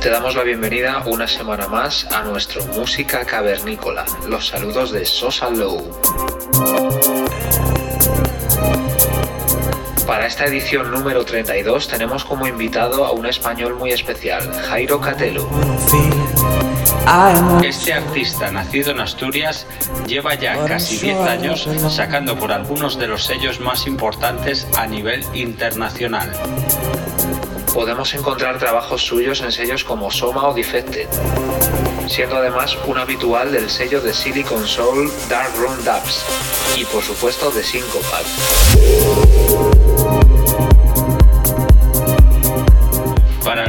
Te damos la bienvenida una semana más a nuestro Música Cavernícola. Los saludos de Sosa Low. Para esta edición número 32 tenemos como invitado a un español muy especial, Jairo Catelo. Este artista, nacido en Asturias, lleva ya casi 10 años sacando por algunos de los sellos más importantes a nivel internacional podemos encontrar trabajos suyos en sellos como Soma o Defected, siendo además un habitual del sello de Silicon Soul Dark Room Dubs y por supuesto de Syncopal.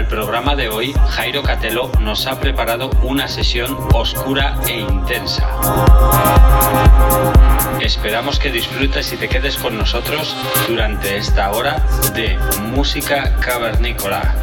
el programa de hoy, Jairo Catelo nos ha preparado una sesión oscura e intensa. Esperamos que disfrutes y te quedes con nosotros durante esta hora de música cavernícola.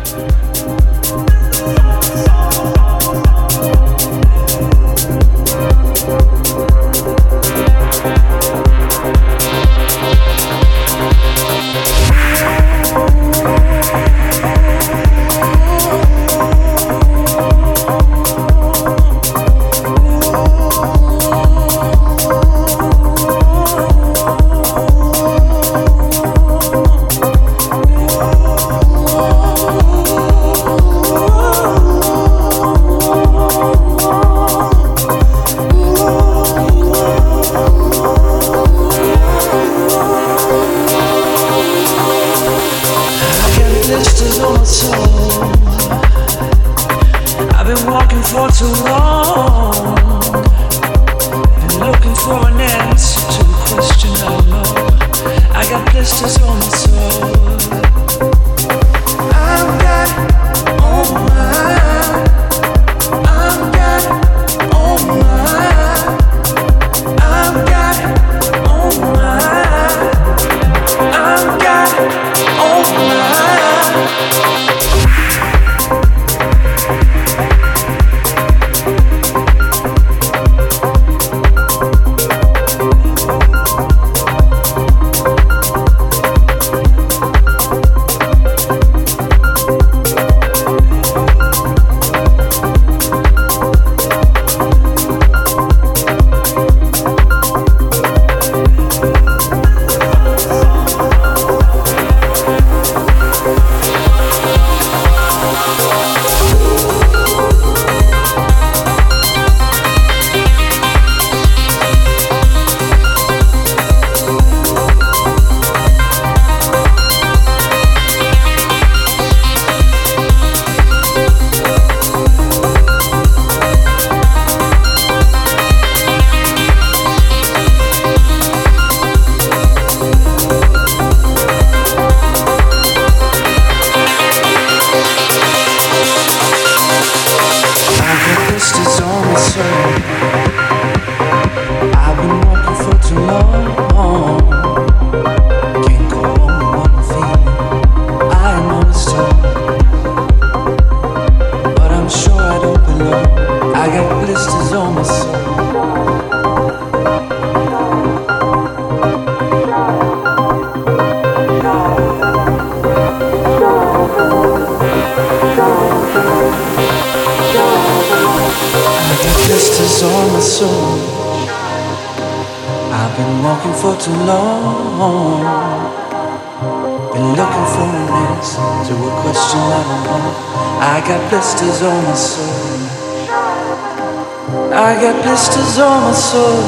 I got blisters on my soul.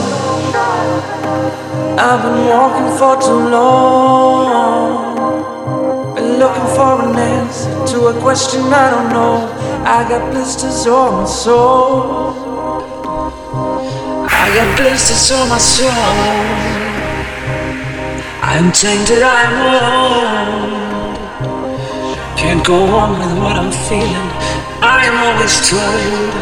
I've been walking for too long. Been looking for an answer to a question I don't know. I got blisters on my soul. I got blisters on my soul. I'm tainted, I'm alone. Can't go on with what I'm feeling. I am always tired.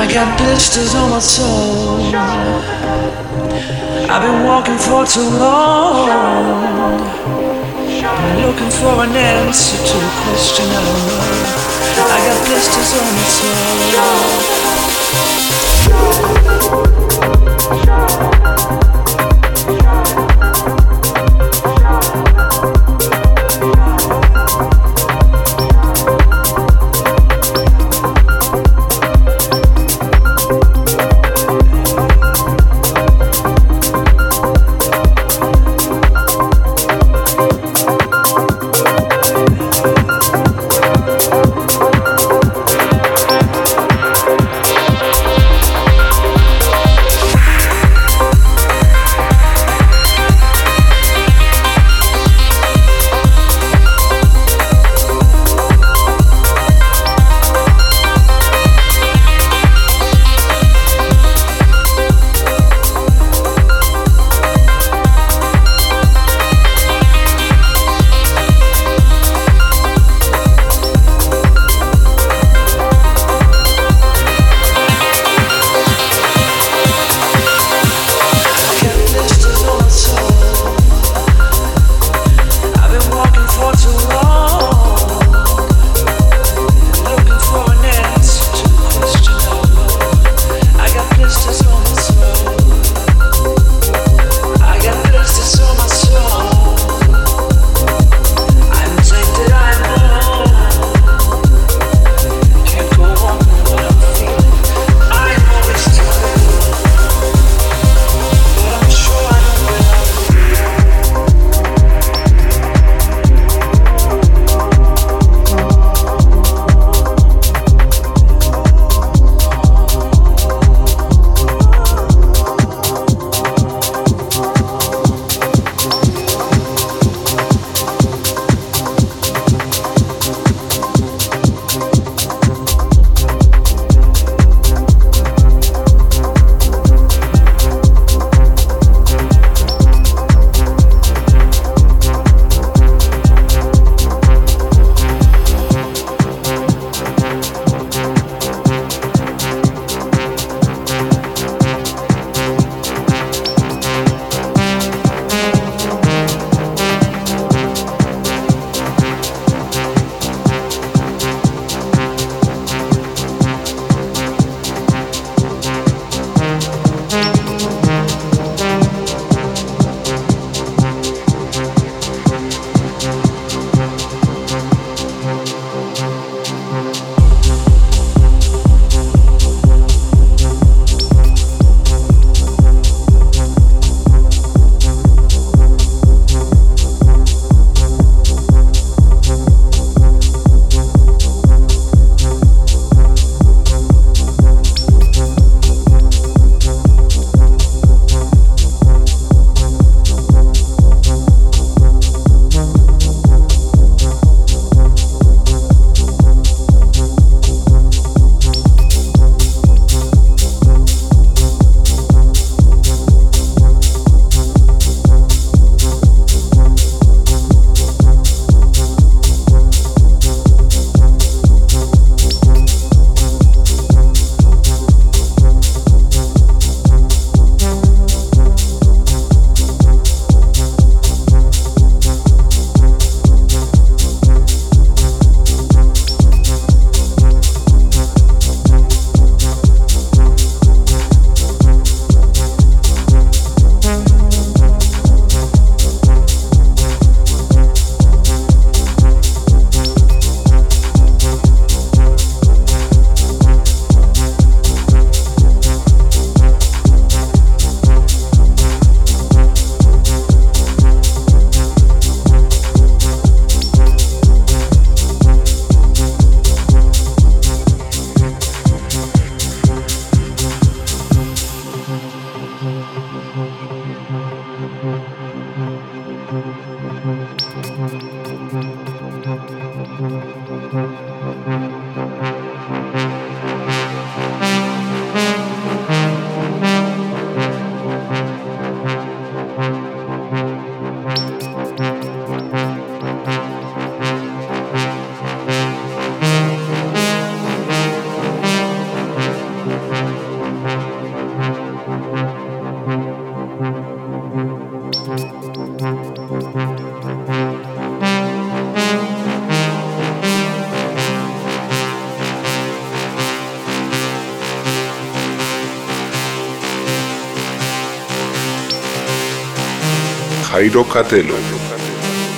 I got blisters on my soul. I've been walking for too long. Looking for an answer to a question I don't know. I got blisters on my soul.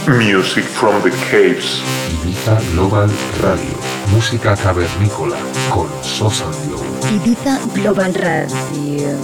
Music from the Caves. Ibiza Global Radio. Música cavernícola con Sosa León. Ibiza Global Radio.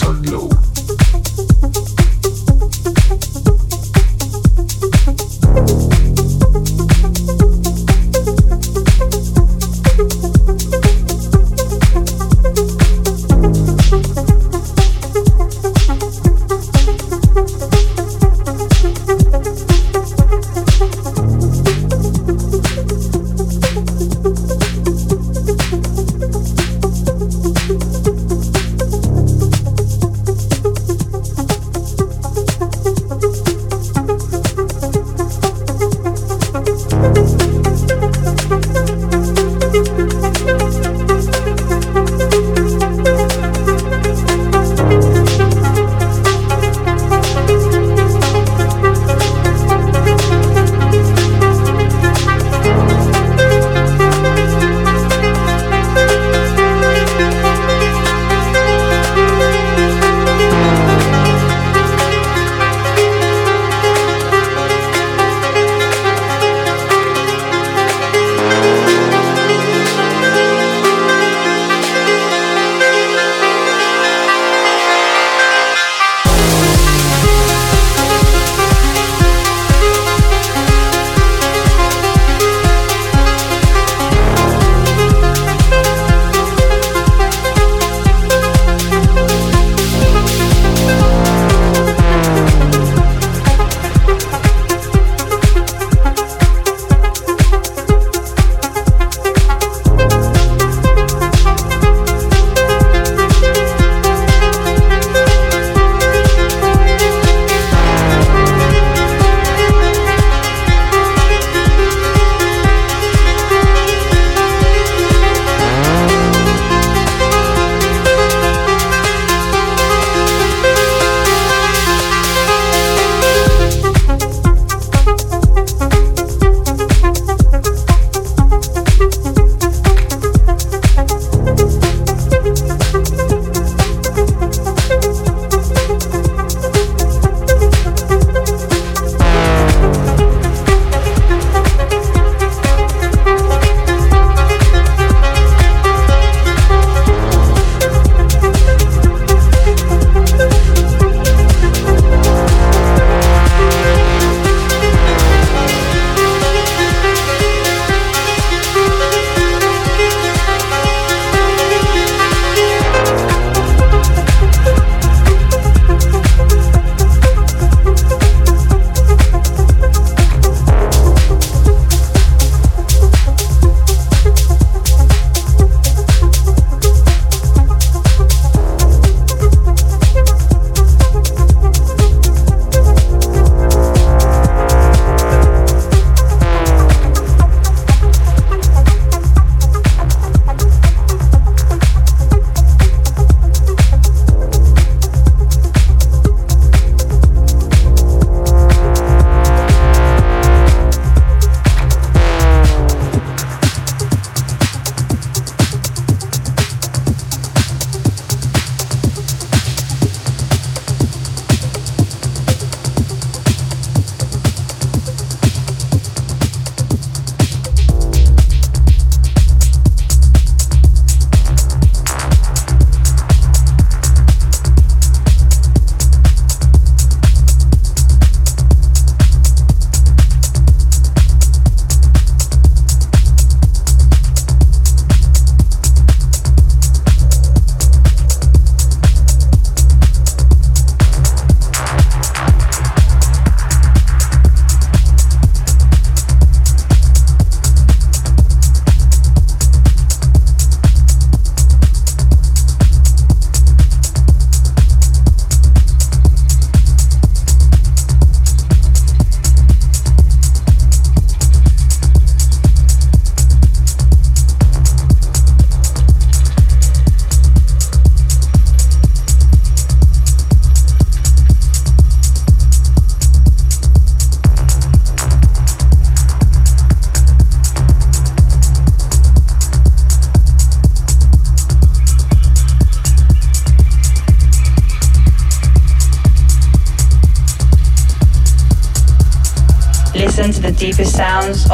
house low.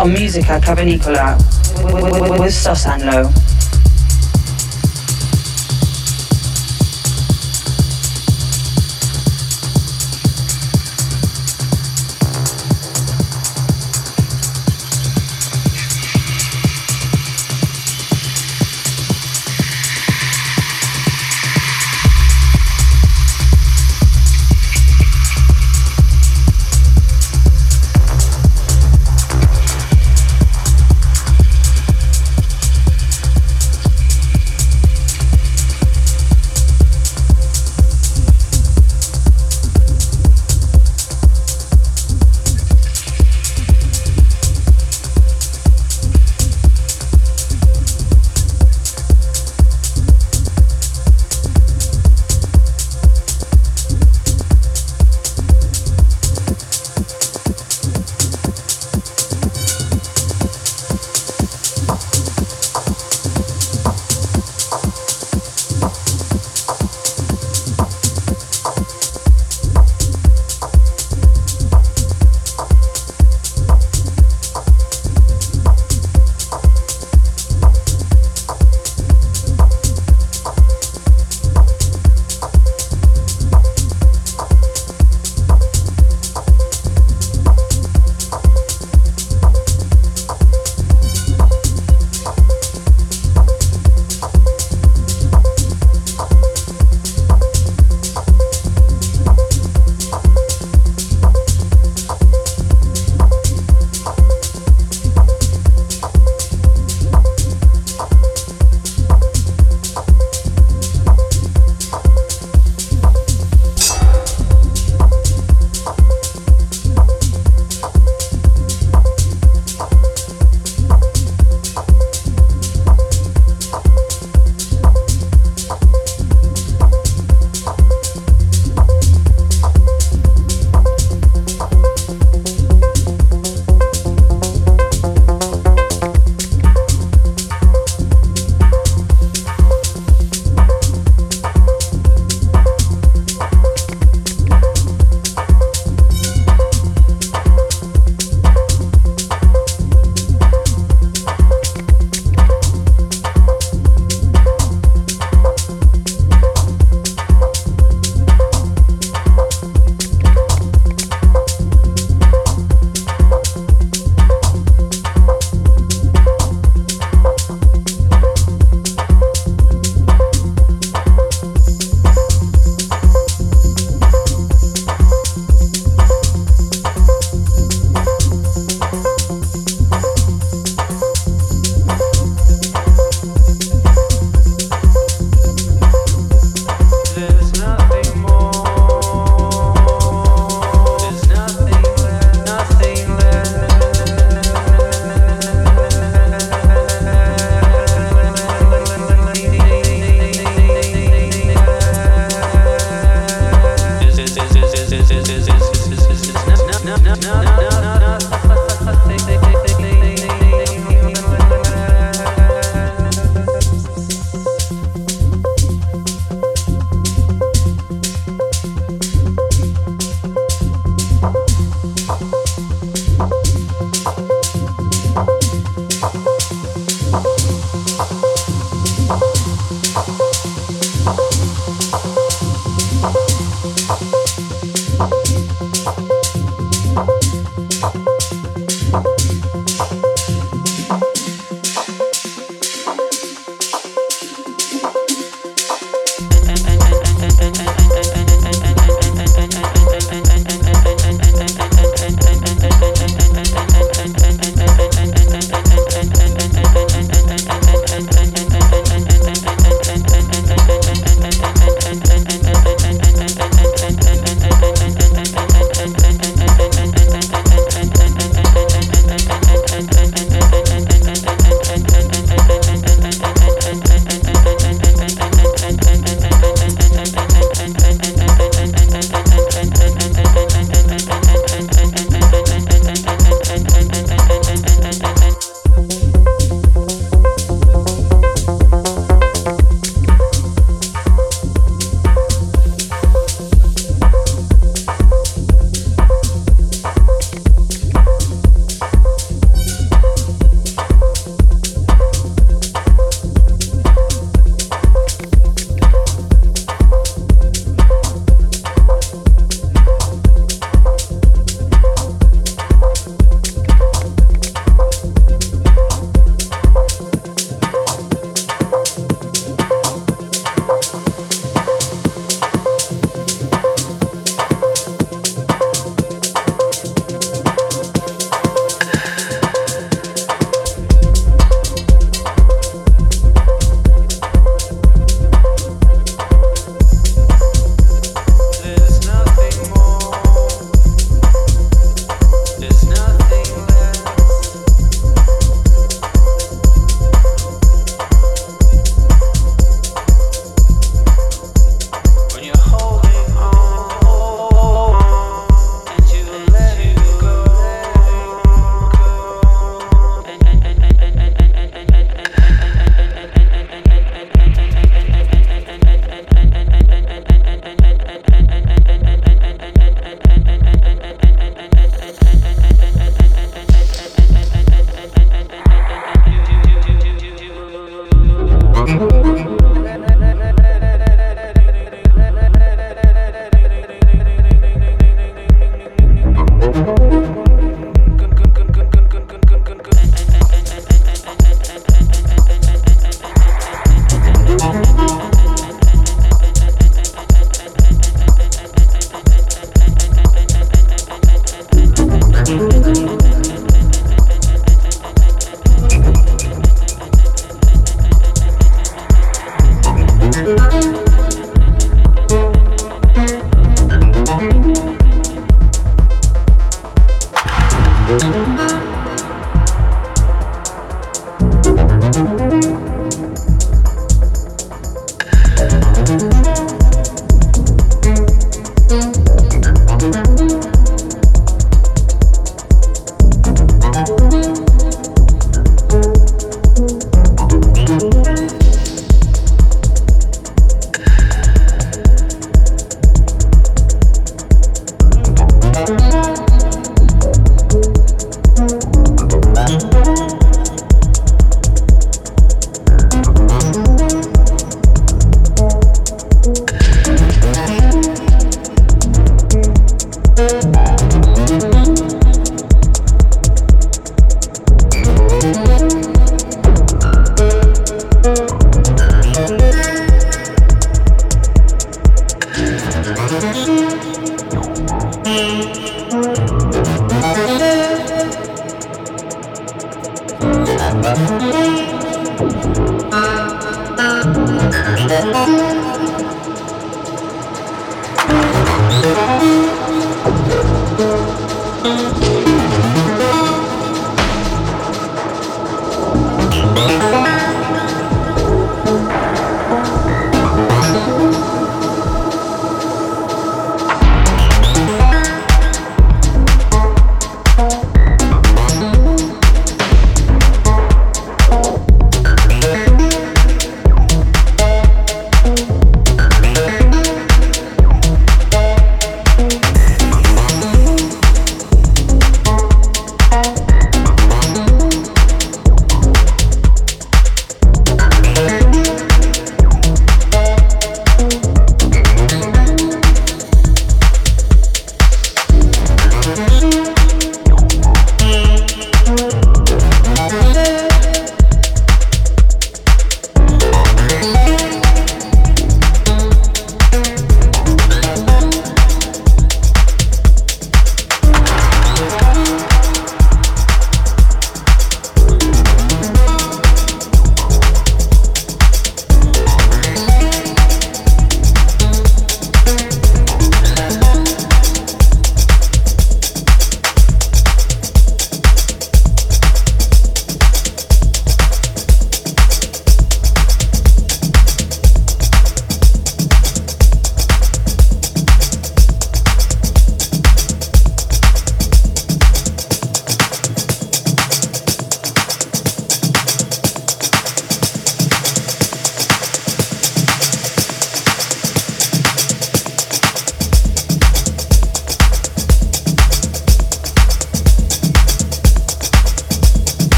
on Musica Cavernicola with, with, with, with low.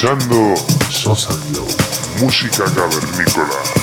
escuchando Sosa Música cavernícola.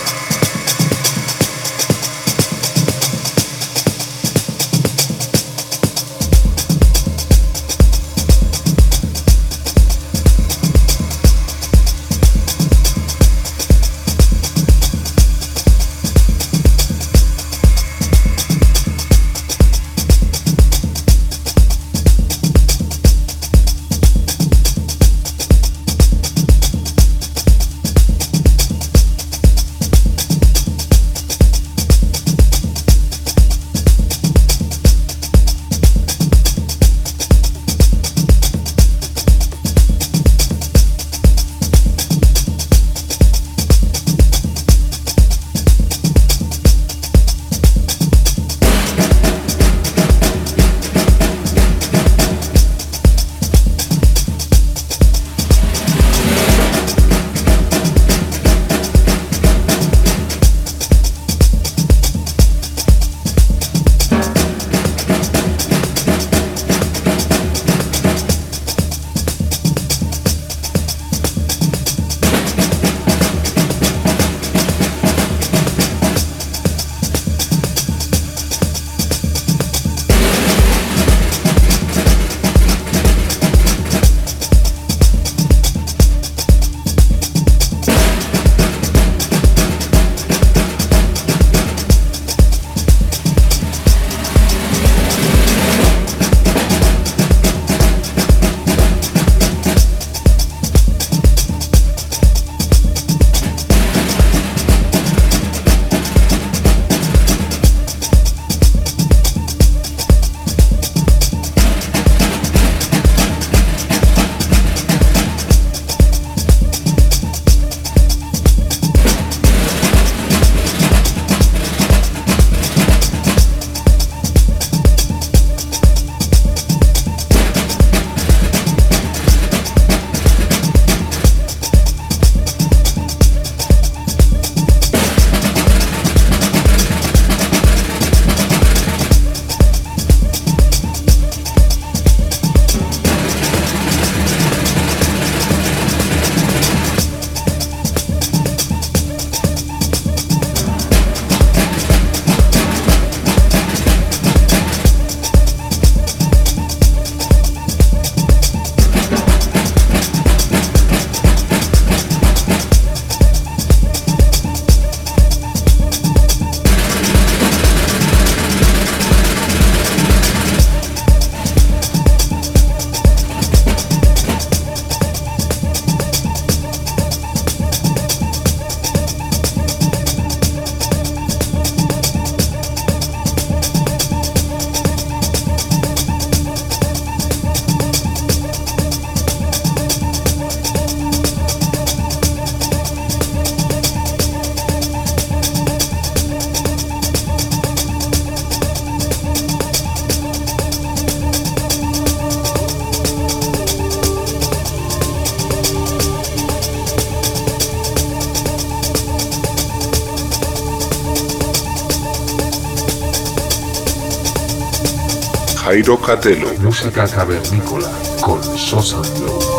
Música cavernícola con Sosa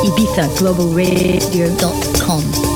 Ibiza Global Radio.com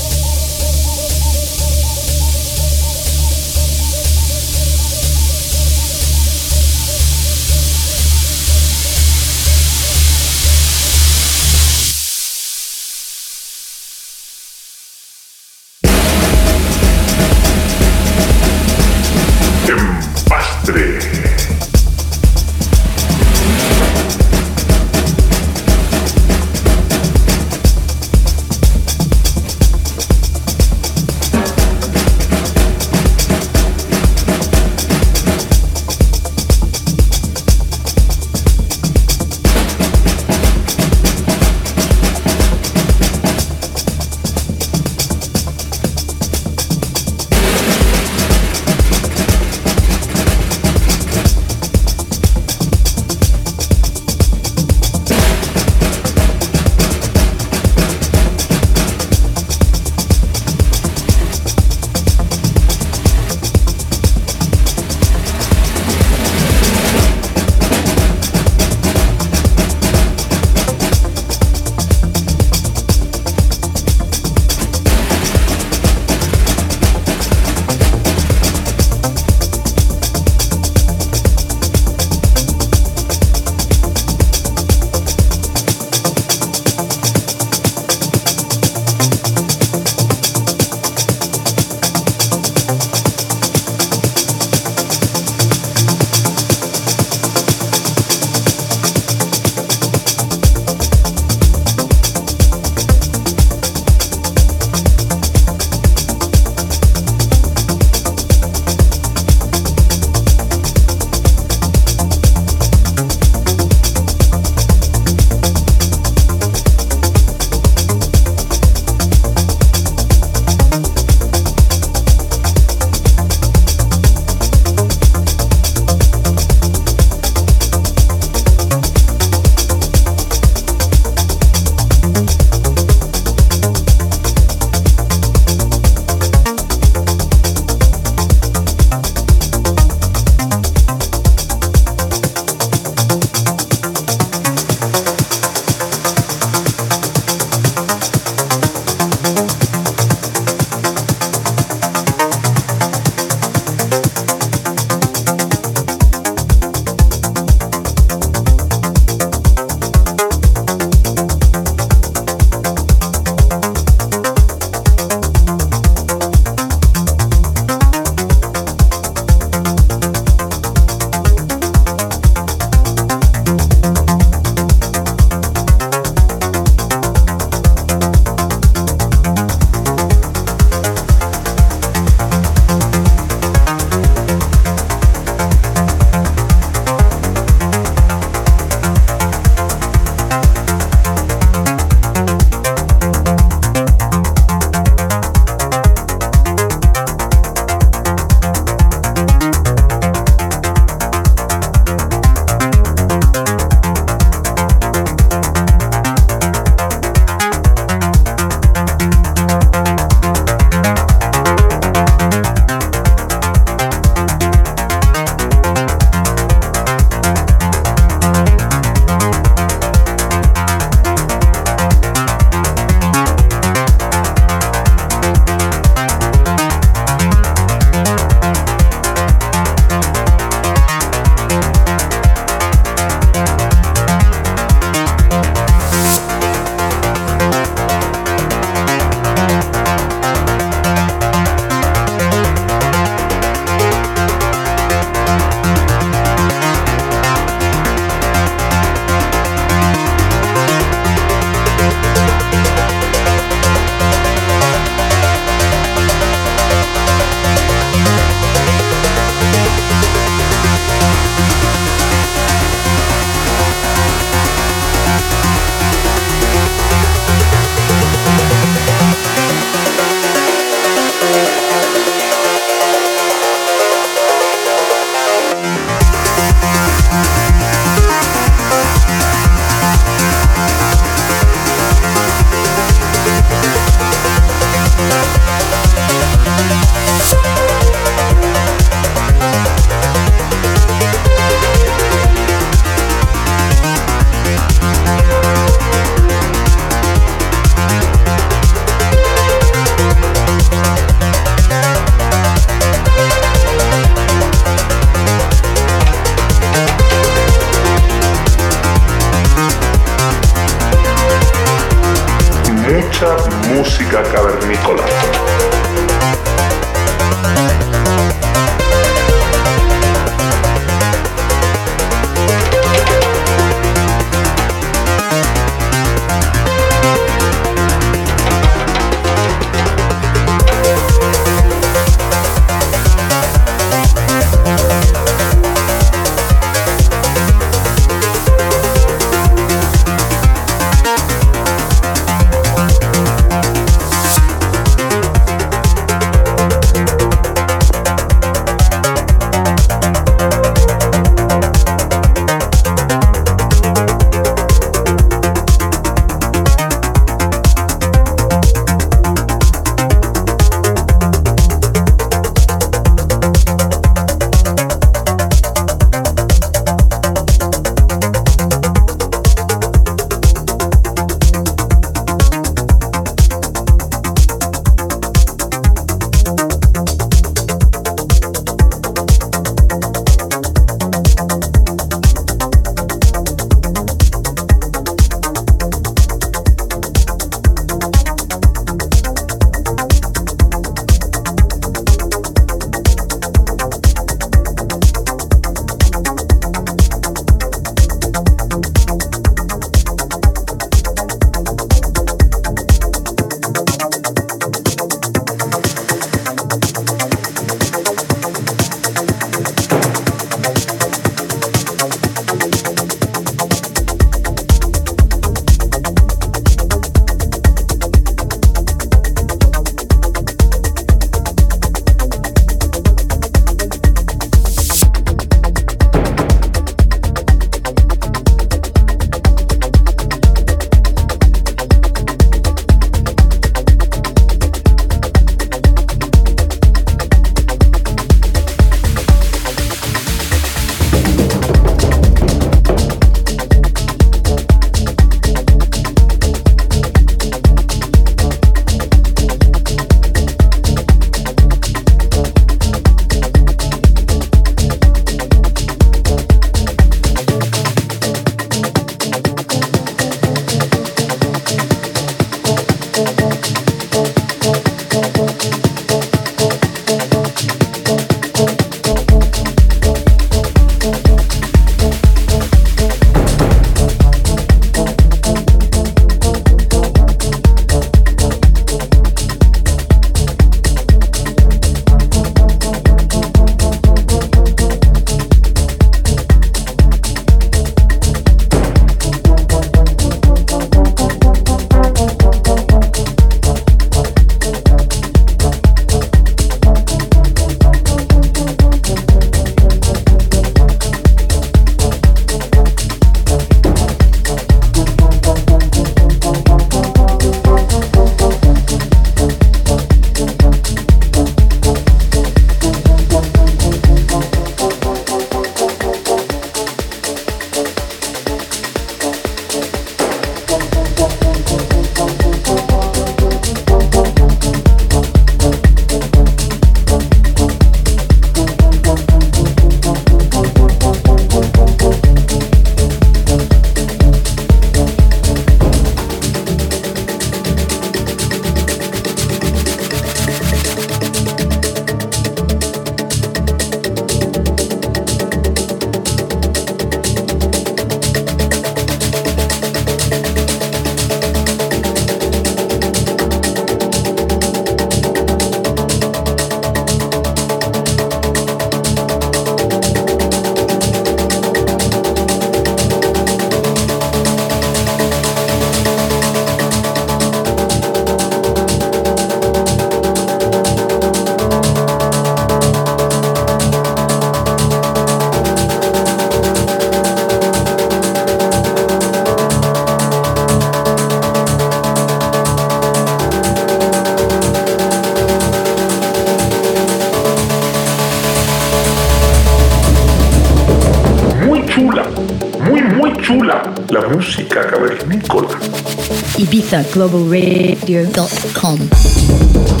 globalradio.com.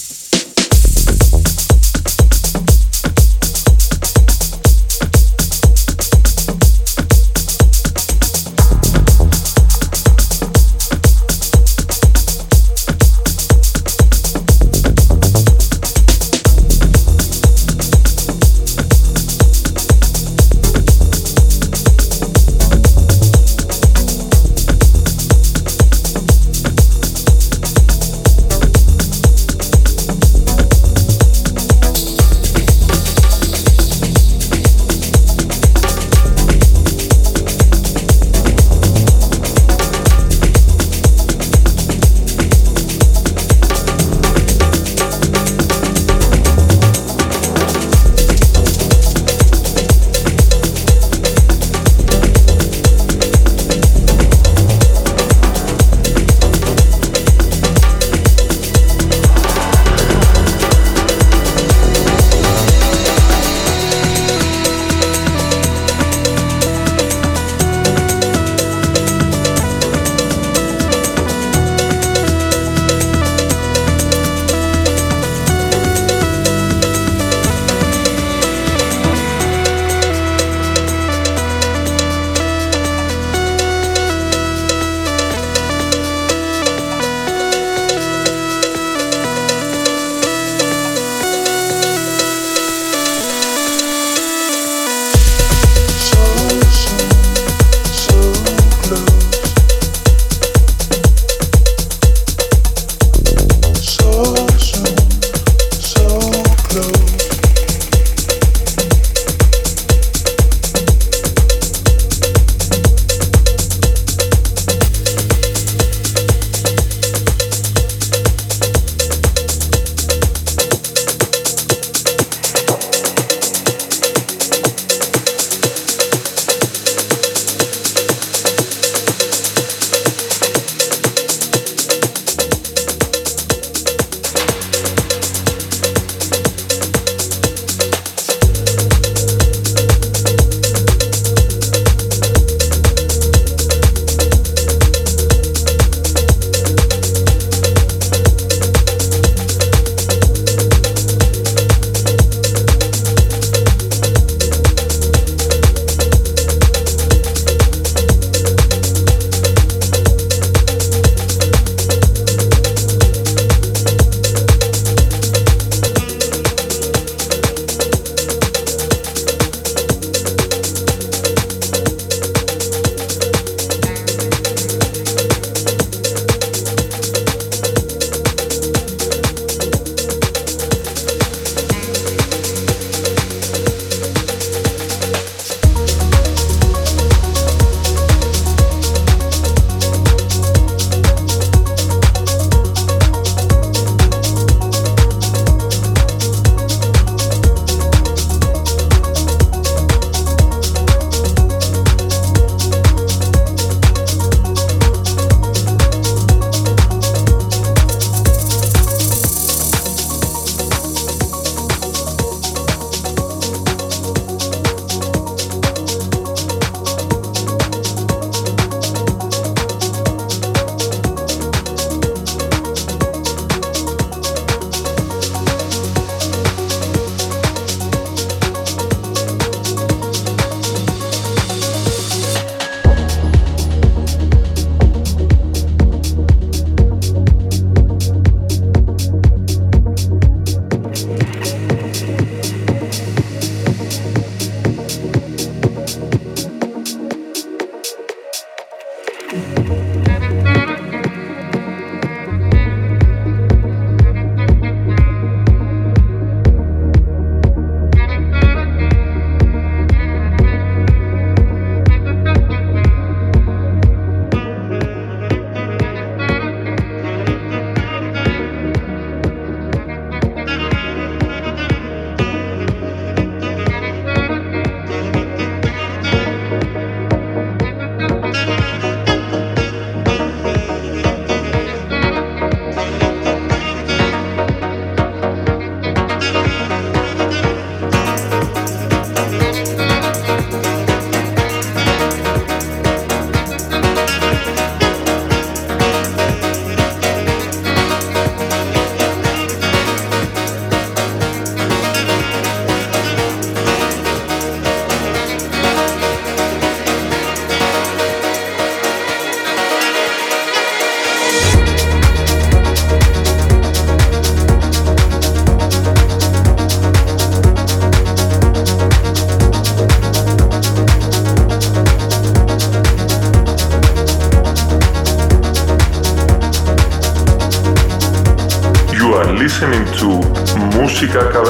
Chica